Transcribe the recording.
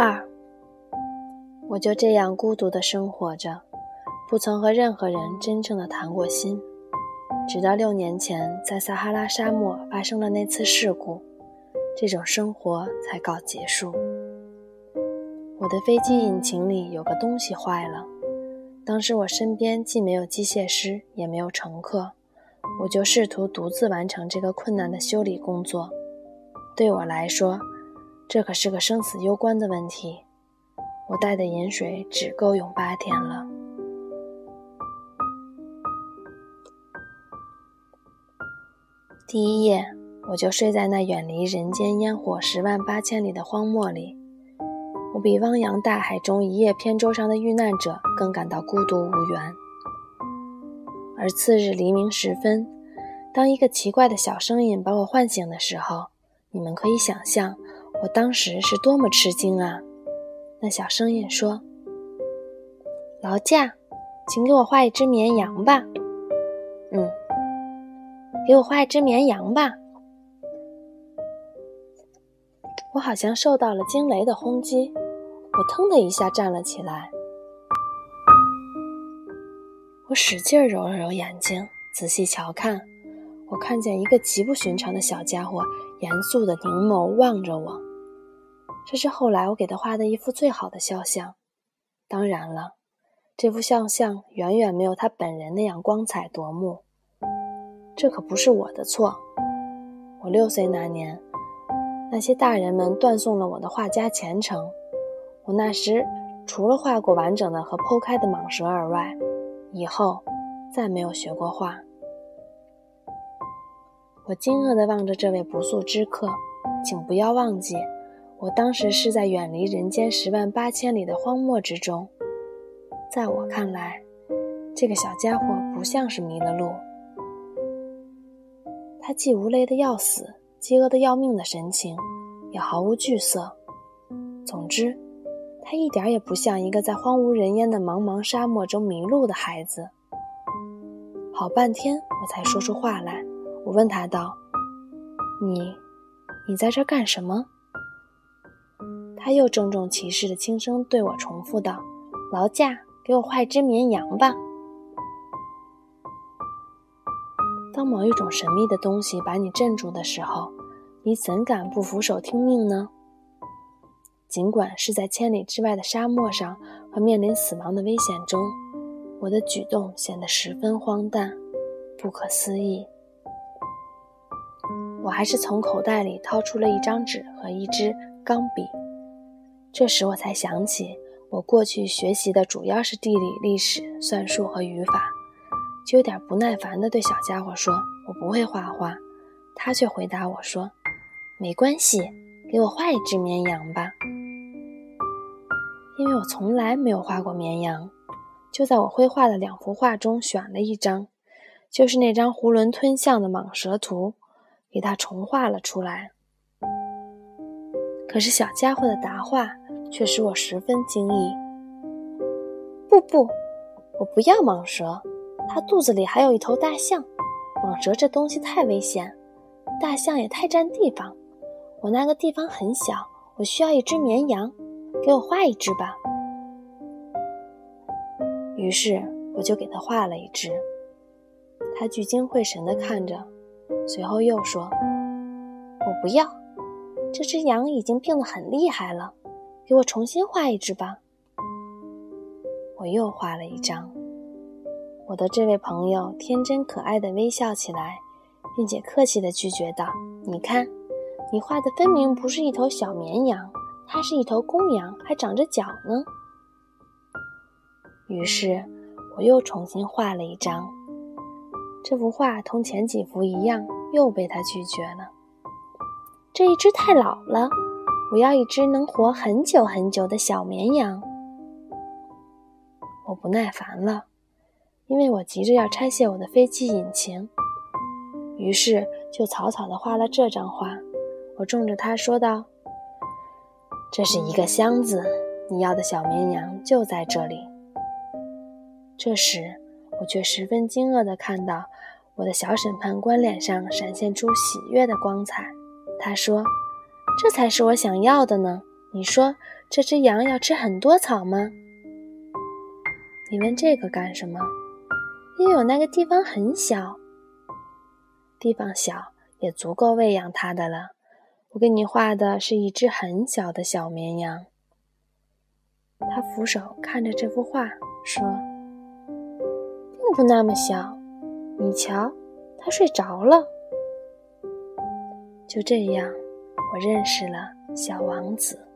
二我就这样孤独地生活着，不曾和任何人真正的谈过心。直到六年前，在撒哈拉沙漠发生了那次事故，这种生活才告结束。我的飞机引擎里有个东西坏了，当时我身边既没有机械师，也没有乘客，我就试图独自完成这个困难的修理工作。对我来说，这可是个生死攸关的问题。我带的盐水只够用八天了。第一夜，我就睡在那远离人间烟火十万八千里的荒漠里。我比汪洋大海中一叶扁舟上的遇难者更感到孤独无援。而次日黎明时分，当一个奇怪的小声音把我唤醒的时候，你们可以想象我当时是多么吃惊啊！那小声音说：“劳驾，请给我画一只绵羊吧。”嗯。给我画一只绵羊吧！我好像受到了惊雷的轰击，我腾的一下站了起来。我使劲揉了揉眼睛，仔细瞧看，我看见一个极不寻常的小家伙，严肃的凝眸望着我。这是后来我给他画的一幅最好的肖像。当然了，这幅肖像远远没有他本人那样光彩夺目。这可不是我的错。我六岁那年，那些大人们断送了我的画家前程。我那时除了画过完整的和剖开的蟒蛇而外，以后再没有学过画。我惊愕地望着这位不速之客，请不要忘记，我当时是在远离人间十万八千里的荒漠之中。在我看来，这个小家伙不像是迷了路。他既无雷的要死，饥饿的要命的神情，也毫无惧色。总之，他一点也不像一个在荒无人烟的茫茫沙漠中迷路的孩子。好半天，我才说出话来。我问他道：“你，你在这干什么？”他又郑重其事的轻声对我重复道：“劳驾，给我画一只绵羊吧。”当某一种神秘的东西把你镇住的时候，你怎敢不俯首听命呢？尽管是在千里之外的沙漠上和面临死亡的危险中，我的举动显得十分荒诞、不可思议。我还是从口袋里掏出了一张纸和一支钢笔。这时我才想起，我过去学习的主要是地理、历史、算术和语法。就有点不耐烦地对小家伙说：“我不会画画。”他却回答我说：“没关系，给我画一只绵羊吧。”因为我从来没有画过绵羊，就在我绘画的两幅画中选了一张，就是那张囫囵吞象的蟒蛇图，给它重画了出来。可是小家伙的答话却使我十分惊异：“不不，我不要蟒蛇。”它肚子里还有一头大象，蟒蛇这东西太危险，大象也太占地方。我那个地方很小，我需要一只绵羊，给我画一只吧。于是我就给他画了一只。他聚精会神地看着，随后又说：“我不要，这只羊已经病得很厉害了，给我重新画一只吧。”我又画了一张。我的这位朋友天真可爱的微笑起来，并且客气地拒绝道：“你看，你画的分明不是一头小绵羊，它是一头公羊，还长着角呢。”于是，我又重新画了一张。这幅画同前几幅一样，又被他拒绝了。这一只太老了，我要一只能活很久很久的小绵羊。我不耐烦了。因为我急着要拆卸我的飞机引擎，于是就草草的画了这张画。我冲着他说道：“这是一个箱子，你要的小绵羊就在这里。”这时，我却十分惊愕的看到我的小审判官脸上闪现出喜悦的光彩。他说：“这才是我想要的呢！你说这只羊要吃很多草吗？你问这个干什么？因为我那个地方很小，地方小也足够喂养它的了。我给你画的是一只很小的小绵羊。他扶手看着这幅画，说：“并不那么小，你瞧，它睡着了。”就这样，我认识了小王子。